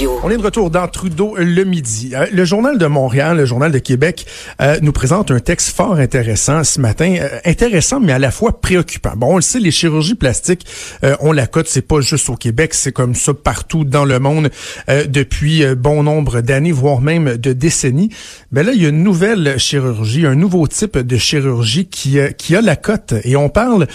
On est de retour dans Trudeau le midi. Euh, le journal de Montréal, le journal de Québec, euh, nous présente un texte fort intéressant ce matin. Euh, intéressant, mais à la fois préoccupant. Bon, on le sait, les chirurgies plastiques, on la cote, c'est pas juste au Québec, c'est comme ça partout dans le monde depuis bon nombre d'années, voire même de décennies. Mais là, il y a une nouvelle chirurgie, un nouveau type de chirurgie qui, qui a la cote. Et on parle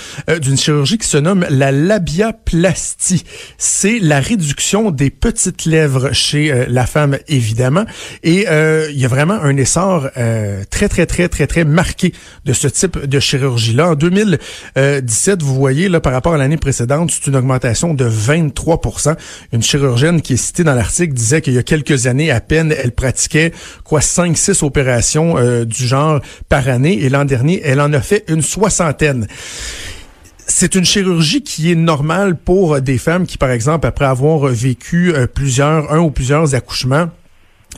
d'une chirurgie qui se nomme la labiaplastie. C'est la réduction des petites lèvres chez euh, la femme, évidemment. Et euh, il y a vraiment un essor euh, très, très, très, très, très marqué de ce type de chirurgie-là. En 2017, vous voyez, là, par rapport à l'année précédente, c'est une augmentation de 23 Une chirurgienne qui est citée dans l'article disait qu'il y a quelques années à peine, elle pratiquait quoi 5-6 opérations du genre par année. Et l'an dernier, elle en a fait une soixantaine c'est une chirurgie qui est normale pour des femmes qui, par exemple, après avoir vécu euh, plusieurs, un ou plusieurs accouchements,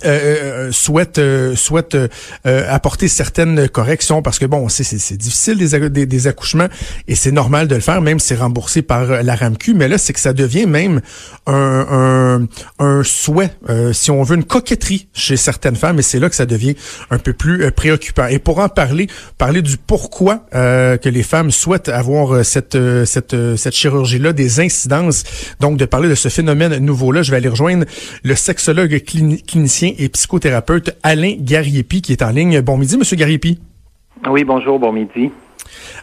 euh, euh, souhaite euh, souhaite apporter certaines corrections parce que bon c'est c'est difficile des, des, accouchements et c'est normal de le faire même si c'est remboursé par la RAMQ. Mais là c'est que ça devient même un un, un souhait si on veut une coquetterie chez certaines femmes et c'est là que ça devient un peu plus préoccupant. Et pour en parler parler du pourquoi que les femmes souhaitent avoir cette cette cette chirurgie là des incidences donc de parler de ce phénomène nouveau là je vais aller rejoindre le sexologue clinicien et psychothérapeute Alain Gariepi qui est en ligne. Bon midi, Monsieur Gariepi. Oui, bonjour, bon midi.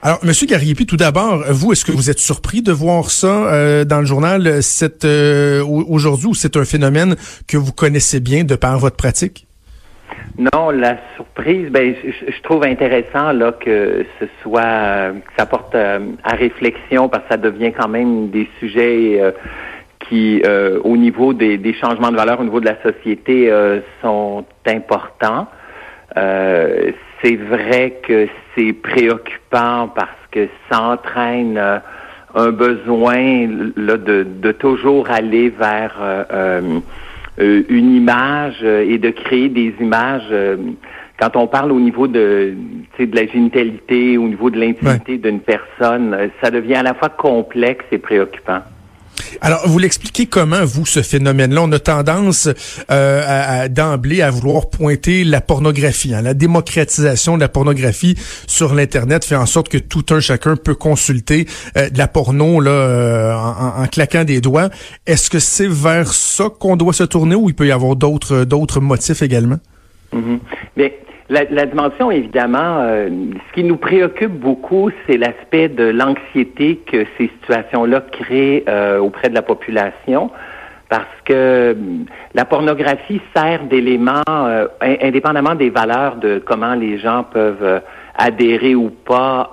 Alors, Monsieur Gariepi, tout d'abord, vous, est-ce que vous êtes surpris de voir ça euh, dans le journal cette euh, aujourd'hui ou c'est un phénomène que vous connaissez bien de par votre pratique? Non, la surprise, ben, je, trouve intéressant là que ce soit, que ça porte euh, à réflexion parce que ça devient quand même des sujets qui, euh, au niveau des, changements de valeur au niveau de la société, euh, sont importants. Euh, c'est vrai que c'est préoccupant parce que ça entraîne un besoin là, de, de toujours aller vers une image et de créer des images. quand on parle au niveau de, de la génitalité, au niveau de l'intimité d'une personne, ça devient à la fois complexe et préoccupant. Alors, vous l'expliquez comment, vous, ce phénomène-là? On a tendance euh, à, d'emblée à vouloir pointer la pornographie. Hein. La démocratisation de la pornographie sur l'Internet fait en sorte que tout un chacun peut consulter euh, de la porno là, euh, en, claquant des doigts. Est-ce que c'est vers ça qu'on doit se tourner ou il peut y avoir d'autres, d'autres motifs également? Mm-hmm. La, dimension, évidemment, euh, ce qui nous préoccupe beaucoup, c'est l'aspect de l'anxiété que ces situations-là créent euh, auprès de la population, parce que hum, la pornographie sert d'élément, euh, indépendamment des valeurs de comment les gens peuvent adhérer ou pas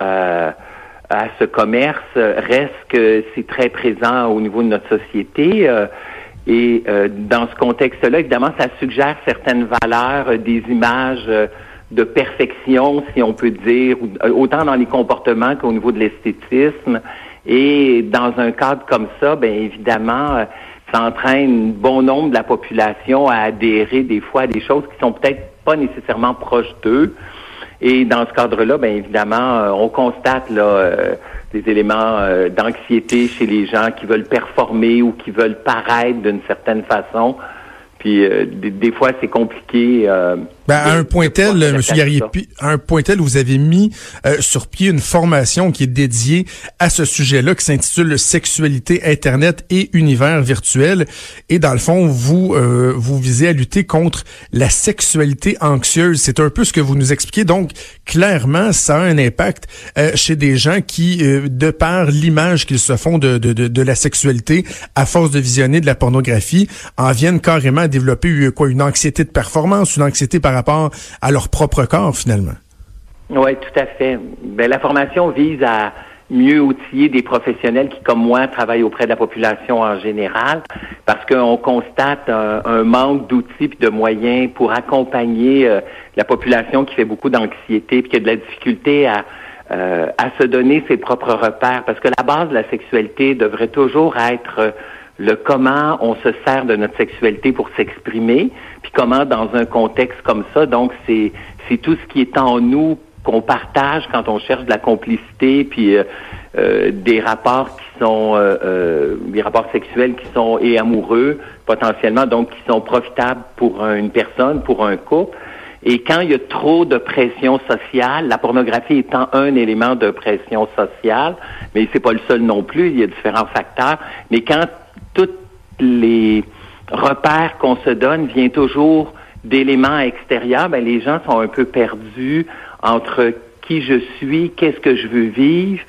à ce commerce, reste que c'est très présent au niveau de notre société. Et dans ce contexte-là, évidemment, ça suggère certaines valeurs, des images de perfection, si on peut dire, euh, autant dans les comportements qu'au niveau de l'esthétisme. Et dans un cadre comme ça, bien évidemment, euh, ça entraîne bon nombre de la population à adhérer des fois à des choses qui sont peut-être pas nécessairement proches d'eux. Et dans ce cadre-là, bien évidemment, euh, on constate là des éléments d'anxiété chez les gens qui veulent performer ou qui veulent paraître d'une certaine façon. Puis des, des, fois, c'est compliqué. Ben, à un point tel, M. Gariepi, à un point tel, vous avez mis euh, sur pied une formation qui est dédiée à ce sujet-là, qui s'intitule Sexualité, Internet et univers virtuel. Et dans le fond, vous euh, vous visez à lutter contre la sexualité anxieuse. C'est un peu ce que vous nous expliquez. Donc, clairement, ça a un impact euh, chez des gens qui, de par l'image qu'ils se font de, de, de, la sexualité, à force de visionner de la pornographie, en viennent carrément à développer quoi, une anxiété de performance, une anxiété par rapport à leur propre corps, finalement. Oui, tout à fait. Ben, la formation vise à mieux outiller des professionnels qui, comme moi, travaillent auprès de la population en général, parce qu'on constate un, manque d'outils et de moyens pour accompagner euh, la population qui fait beaucoup d'anxiété puis qui a de la difficulté à, euh, à se donner ses propres repères, parce que la base de la sexualité devrait toujours être le comment on se sert de notre sexualité pour s'exprimer, puis comment dans un contexte comme ça, donc c'est c'est tout ce qui est en nous qu'on partage quand on cherche de la complicité, puis euh, euh, des rapports qui sont des rapports sexuels qui sont et amoureux potentiellement, donc qui sont profitables pour une personne, pour un couple. Et quand il y a trop de pression sociale, la pornographie étant un élément de pression sociale, mais c'est pas le seul non plus, il y a différents facteurs, mais quand tous les repères qu'on se donne viennent toujours d'éléments extérieurs, ben les gens sont un peu perdus entre qui je suis, qu'est-ce que je veux vivre,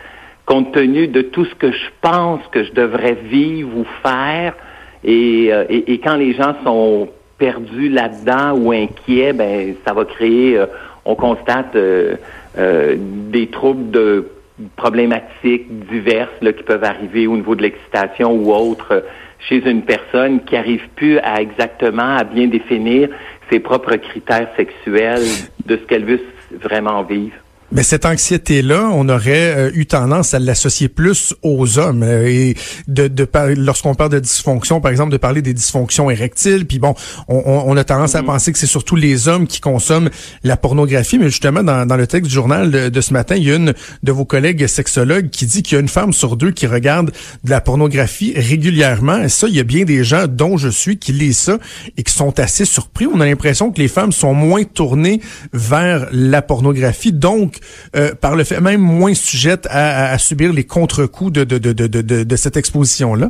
compte tenu de tout ce que je pense que je devrais vivre ou faire. Et, euh, et, et quand les gens sont perdu là-dedans ou inquiet, ben ça va créer, euh, on constate euh, euh, des troubles de problématiques diverses là, qui peuvent arriver au niveau de l'excitation ou autre chez une personne qui arrive plus à exactement à bien définir ses propres critères sexuels de ce qu'elle veut vraiment vivre. Mais cette anxiété-là, on aurait euh, eu tendance à l'associer plus aux hommes euh, et de, de lorsqu'on parle de dysfonction, par exemple, de parler des dysfonctions érectiles. Puis bon, on, on a tendance à mm-hmm. penser que c'est surtout les hommes qui consomment la pornographie. Mais justement, dans, dans le texte du journal de, ce matin, il y a une de vos collègues sexologues qui dit qu'il y a une femme sur deux qui regarde de la pornographie régulièrement. Et ça, il y a bien des gens, dont je suis, qui lisent ça et qui sont assez surpris. On a l'impression que les femmes sont moins tournées vers la pornographie. Donc, euh, par le fait même moins sujette à, subir les contre-coups de, de, de, de, de cette exposition-là?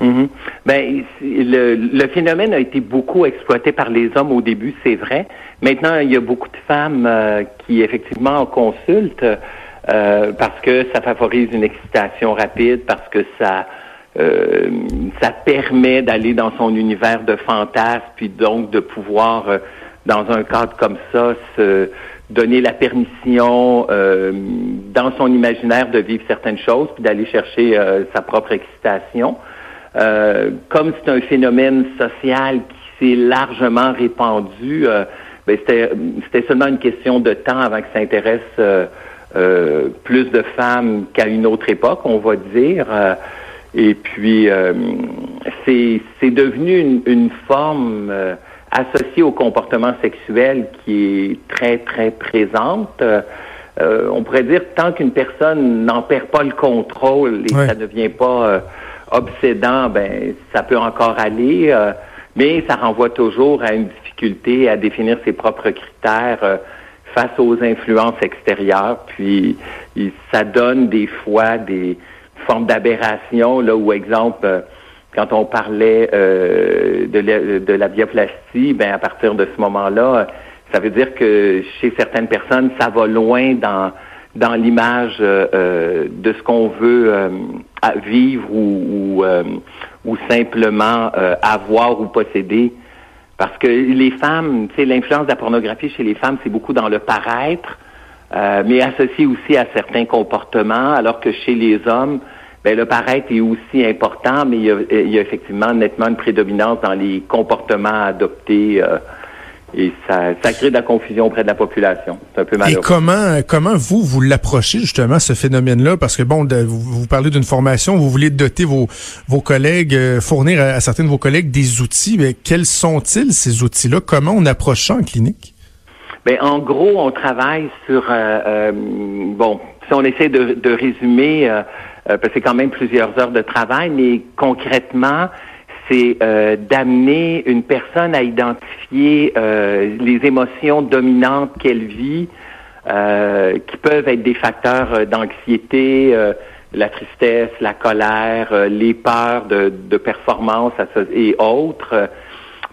Mm-hmm. Ben, le, le, phénomène a été beaucoup exploité par les hommes au début, c'est vrai. Maintenant, il y a beaucoup de femmes euh, qui effectivement consultent euh, parce que ça favorise une excitation rapide, parce que ça ça permet d'aller dans son univers de fantasme, puis donc de pouvoir, dans un cadre comme ça, se donner la permission euh, dans son imaginaire de vivre certaines choses, puis d'aller chercher euh, sa propre excitation. Euh, comme c'est un phénomène social qui s'est largement répandu, ben c'était seulement une question de temps avant que ça intéresse plus de femmes qu'à une autre époque, on va dire. et puis, c'est devenu une, une forme associée au comportement sexuel qui est très, très présente. Euh, on pourrait dire tant qu'une personne n'en perd pas le contrôle et ça ne devient pas euh, obsédant, ben ça peut encore aller, euh, mais ça renvoie toujours à une difficulté à définir ses propres critères face aux influences extérieures. Puis ça donne des fois des formes d'aberration là où exemple quand on parlait euh, de, la, bioplastie, ben à partir de ce moment-là, ça veut dire que chez certaines personnes, ça va loin dans dans l'image euh, euh de ce qu'on veut euh, vivre ou ou, euh, ou simplement avoir ou posséder. Parce que les femmes, tu sais, l'influence de la pornographie chez les femmes, c'est beaucoup dans le paraître, mais associé aussi à certains comportements, alors que chez les hommes, ben, le paraître est aussi important, mais il y, a, il y a effectivement nettement une prédominance dans les comportements adoptés. Euh, et ça, ça crée de la confusion auprès de la population. C'est un peu malheureux. Et comment, comment vous, vous l'approchez justement, ce phénomène-là? Parce que bon, vous, vous, parlez d'une formation, vous voulez doter vos, vos collègues, euh, fournir à, certains de vos collègues des outils, mais quels sont-ils ces outils-là? Comment on approche ça en clinique? Ben, en gros, on travaille sur, euh, euh bon, si on essaie de, de résumer, euh, c'est quand même plusieurs heures de travail, mais concrètement, c'est euh, d'amener une personne à identifier euh, les émotions dominantes qu'elle vit, qui peuvent être des facteurs d'anxiété, la tristesse, la colère, les peurs de, performance et autres.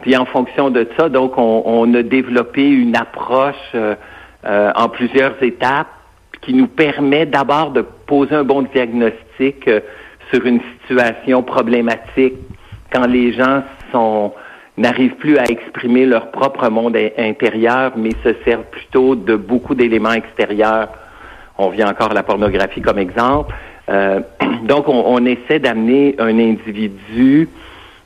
Puis en fonction de ça, donc on, on a développé une approche en plusieurs étapes qui nous permet d'abord de poser un bon diagnostic euh, sur une situation problématique quand les gens sont n'arrivent plus à exprimer leur propre monde intérieur, mais se servent plutôt de beaucoup d'éléments extérieurs. On vient encore à la pornographie comme exemple. Euh, donc, on, essaie d'amener un individu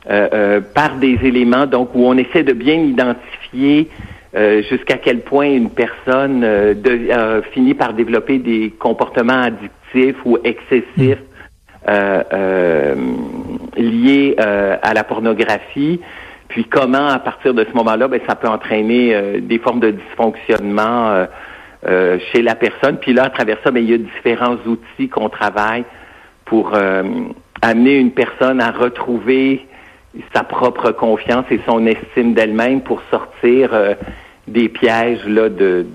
euh, par des éléments, donc où on essaie de bien identifier jusqu'à quel point une personne de, finit par développer des comportements addictifs ou excessifs euh, liés à la pornographie. Puis comment, à partir de ce moment-là, ben, ça peut entraîner des formes de dysfonctionnement chez la personne. Puis là, à travers ça, ben, il y a différents outils qu'on travaille pour amener une personne à retrouver sa propre confiance et son estime d'elle-même pour sortir des pièges là de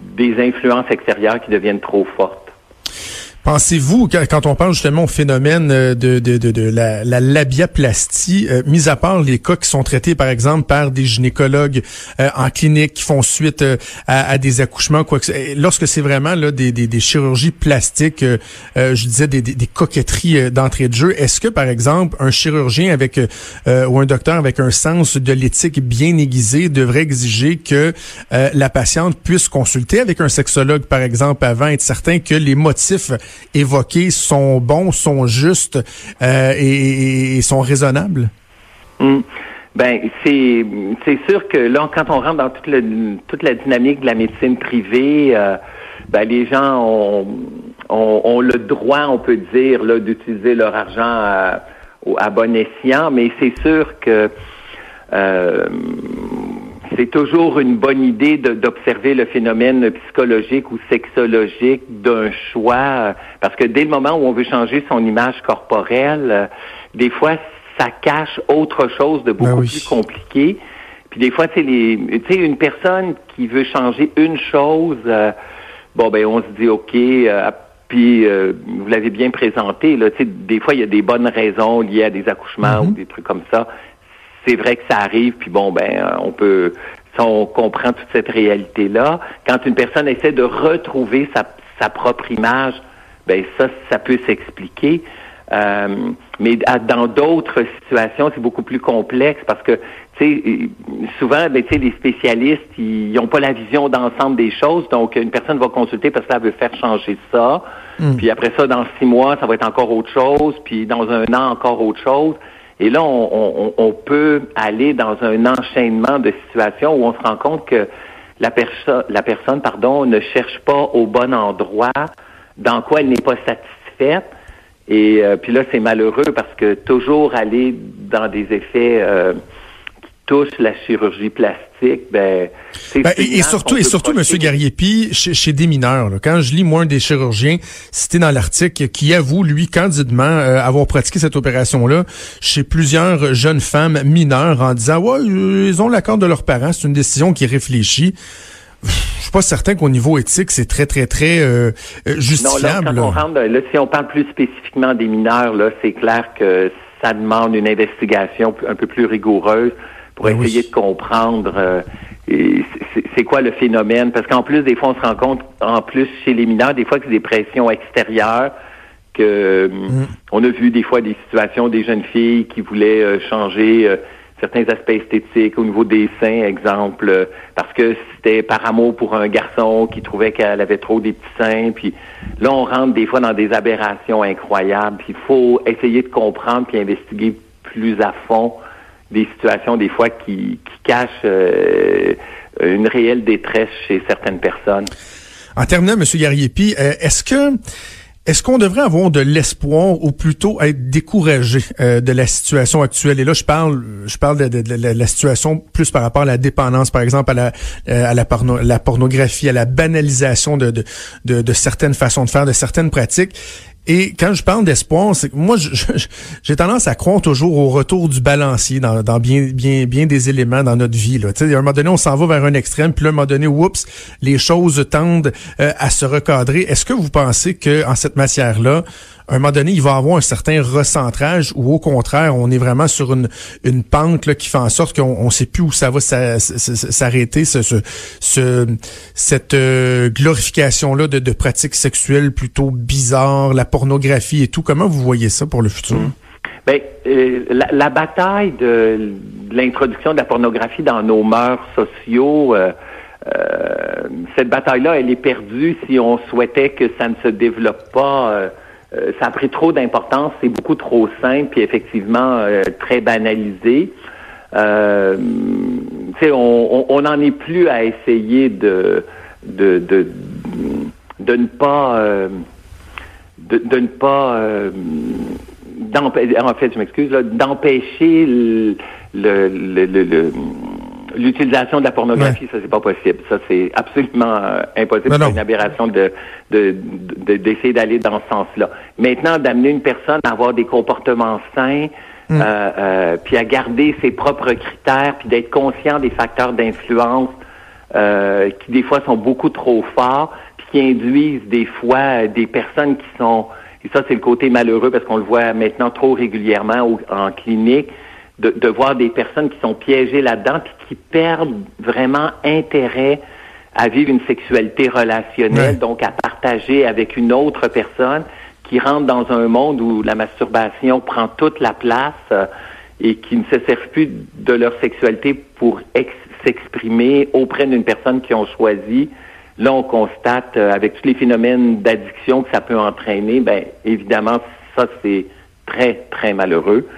des influences extérieures qui deviennent trop fortes. Pensez-vous, quand on parle justement au phénomène euh, de, de, de, de la, la, labiaplastie, euh, mis à part les cas qui sont traités, par exemple, par des gynécologues euh, en clinique qui font suite à, des accouchements, quoi que lorsque c'est vraiment là des, des, des chirurgies plastiques, je disais des, des, coquetteries d'entrée de jeu, est-ce que, par exemple, un chirurgien avec ou un docteur avec un sens de l'éthique bien aiguisé devrait exiger que la patiente puisse consulter avec un sexologue, par exemple, avant, être certain que les motifs évoqués sont bons, sont justes euh, et, sont raisonnables? Hmm. Ben, c'est sûr que là, quand on rentre dans toute, toute la dynamique de la médecine privée, euh, ben, les gens ont, le droit, on peut dire, d'utiliser leur argent à, à bon escient, mais c'est sûr que euh, c'est toujours une bonne idée d'observer le phénomène psychologique ou sexologique d'un choix, parce que dès le moment où on veut changer son image corporelle, euh, des fois, ça cache autre chose de beaucoup ben plus compliqué. Puis des fois, tu sais, une personne qui veut changer une chose, euh, bon, ben, on se dit, OK, euh, puis vous l'avez bien présenté, là, tu sais, des fois, il y a des bonnes raisons liées à des accouchements ou mm-hmm. des trucs comme ça c'est vrai que ça arrive, puis bon, ben, euh, on peut, si on comprend toute cette réalité-là, quand une personne essaie de retrouver sa, sa propre image, ben ça, ça peut s'expliquer. Euh, mais dans d'autres situations, c'est beaucoup plus complexe parce que, tu sais, souvent, ben, tu sais, les spécialistes, ils n'ont pas la vision d'ensemble des choses. Donc, une personne va consulter parce qu'elle veut faire changer ça. Hmm. Puis après ça, dans six mois, ça va être encore autre chose. Puis dans un an, encore autre chose. Et là, on, peut aller dans un enchaînement de situations où on se rend compte que la, la personne pardon, ne cherche pas au bon endroit, dans quoi elle n'est pas satisfaite. Et euh, puis là, c'est malheureux parce que toujours aller dans des effets euh, touche la chirurgie plastique, ben, ben et, surtout et surtout Monsieur Gariepi chez, chez des mineurs. quand je lis moi un des chirurgiens cité dans l'article qui avoue lui candidement euh, avoir pratiqué cette opération là chez plusieurs jeunes femmes mineures en disant ouais ils ont l'accord de leurs parents, c'est une décision qui est réfléchie. Je suis pas certain qu'au niveau éthique, c'est très, très, très euh, justifiable. Non, là, quand on rentre, là, si on parle plus spécifiquement des mineurs, là, c'est clair que ça demande une investigation un peu plus rigoureuse pour essayer de comprendre euh, c'est quoi le phénomène? Parce qu'en plus, des fois, on se rend compte, en plus, chez les mineurs, des fois que c'est des pressions extérieures, que mm. on a vu des fois des situations des jeunes filles qui voulaient euh, changer euh, certains aspects esthétiques au niveau des seins, exemple, parce que c'était par amour pour un garçon qui trouvait qu'elle avait trop des petits seins. Puis là, on rentre des fois dans des aberrations incroyables. Puis il faut essayer de comprendre puis investiguer plus à fond des situations des fois qui, cachent euh, une réelle détresse chez certaines personnes. En terminant, M. Gariepi, euh, est-ce que est-ce qu'on devrait avoir de l'espoir ou plutôt être découragé euh, de la situation actuelle? Et là, je parle, je parle de, la, situation plus par rapport à la dépendance, par exemple à la à la, la pornographie, à la banalisation de, de, de certaines façons de faire, de certaines pratiques. Et quand je parle d'espoir, c'est moi, j'ai tendance à croire toujours au retour du balancier dans, bien, des éléments dans notre vie. Là. à un moment donné, on s'en va vers un extrême, puis à un moment donné, oups, les choses tendent euh, à se recadrer. Est-ce que vous pensez que en cette matière-là, à un moment donné, il va avoir un certain recentrage ou au contraire, on est vraiment sur une, une pente là, qui fait en sorte qu'on ne sait plus où ça va s'arrêter, ce, ce, cette euh, glorification-là de, de pratiques sexuelles plutôt bizarres, la pornographie et tout. Comment vous voyez ça pour le futur? Mmh. Ben, euh, la, bataille de, l'introduction de la pornographie dans nos mœurs sociaux, euh, cette bataille-là, elle est perdue si on souhaitait que ça ne se développe pas euh, ça a pris trop d'importance, c'est beaucoup trop simple, puis effectivement euh, très banalisé. Euh, on n'en est plus à essayer de de, de, de ne pas euh, de, de, ne pas en fait je m'excuse d'empêcher le, le, le, le l'utilisation de la pornographie, ça c'est pas possible. Ça c'est absolument euh, impossible. C'est une aberration de d'essayer d'aller dans ce sens-là. Maintenant, d'amener une personne à avoir des comportements sains, mm. euh, euh, puis à garder ses propres critères, puis d'être conscient des facteurs d'influence qui des fois sont beaucoup trop forts, puis qui induisent des fois des personnes qui sont et ça c'est le côté malheureux parce qu'on le voit maintenant trop régulièrement en clinique de, voir des personnes qui sont piégées là-dedans puis qui perdent vraiment intérêt à vivre une sexualité relationnelle, donc à partager avec une autre personne, qui rentre dans un monde où la masturbation prend toute la place euh, et qui ne se servent plus de leur sexualité pour s'exprimer auprès d'une personne qu'ils ont choisi. Là, on constate, euh, avec tous les phénomènes d'addiction que ça peut entraîner, ben évidemment, ça, c'est très, très malheureux.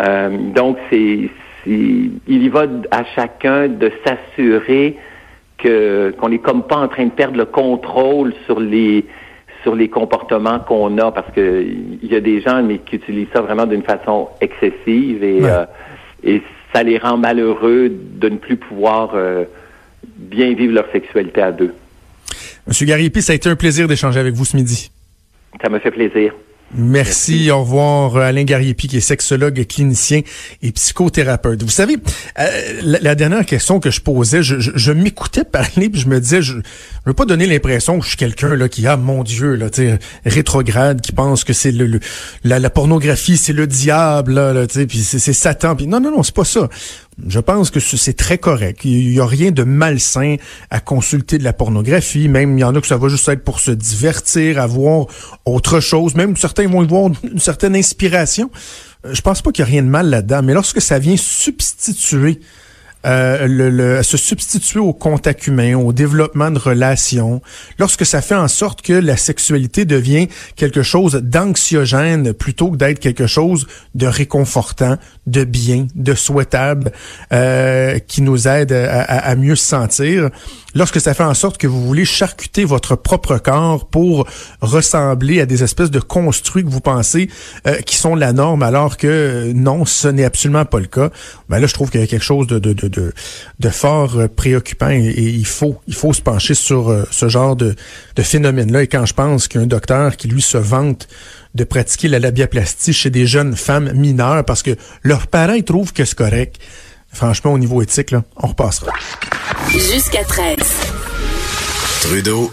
Euh, donc, c'est, il y va à chacun de s'assurer que qu'on n'est comme pas en train de perdre le contrôle sur les sur les comportements qu'on a parce que il y a des gens mais qui utilisent ça vraiment d'une façon excessive et euh, et ça les rend malheureux de ne plus pouvoir euh, bien vivre leur sexualité à deux. Monsieur Garipi, ça a été un plaisir d'échanger avec vous ce midi. Ça me fait plaisir. Merci. Au revoir, Alain Gariepi, qui est sexologue, clinicien et psychothérapeute. Vous savez, euh, la, dernière question que je posais, je, m'écoutais parler, puis je me disais, je ne veux pas donner l'impression que je suis quelqu'un là qui a, mon Dieu, là, rétrograde, qui pense que c'est le, la, pornographie, c'est le diable, là, là puis c'est Satan. Puis non, non, non, c'est pas ça. Je pense que c'est très correct. Il y a rien de malsain à consulter de la pornographie. Même, il y en a que ça va juste être pour se divertir, avoir autre chose. Même certains vont y voir une certaine inspiration. Euh, je pense pas qu'il y a rien de mal là-dedans. Mais lorsque ça vient substituer euh, le, se substituer au contact humain, au développement de relations, lorsque ça fait en sorte que la sexualité devient quelque chose d'anxiogène plutôt que d'être quelque chose de réconfortant, de bien, de souhaitable, euh, qui nous aide à, à, mieux se sentir, lorsque ça fait en sorte que vous voulez charcuter votre propre corps pour ressembler à des espèces de construits que vous pensez euh, qui sont la norme, alors que non, ce n'est absolument pas le cas, ben là, je trouve qu'il y a quelque chose de, de, de de, fort euh, préoccupant et, il faut il faut se pencher sur euh, ce genre de, de phénomène-là. Et quand je pense qu'un docteur qui lui se vante de pratiquer la labiaplastie chez des jeunes femmes mineures parce que leurs parents trouvent que c'est correct, franchement au niveau éthique, là, on repassera. Jusqu'à 13. Trudeau.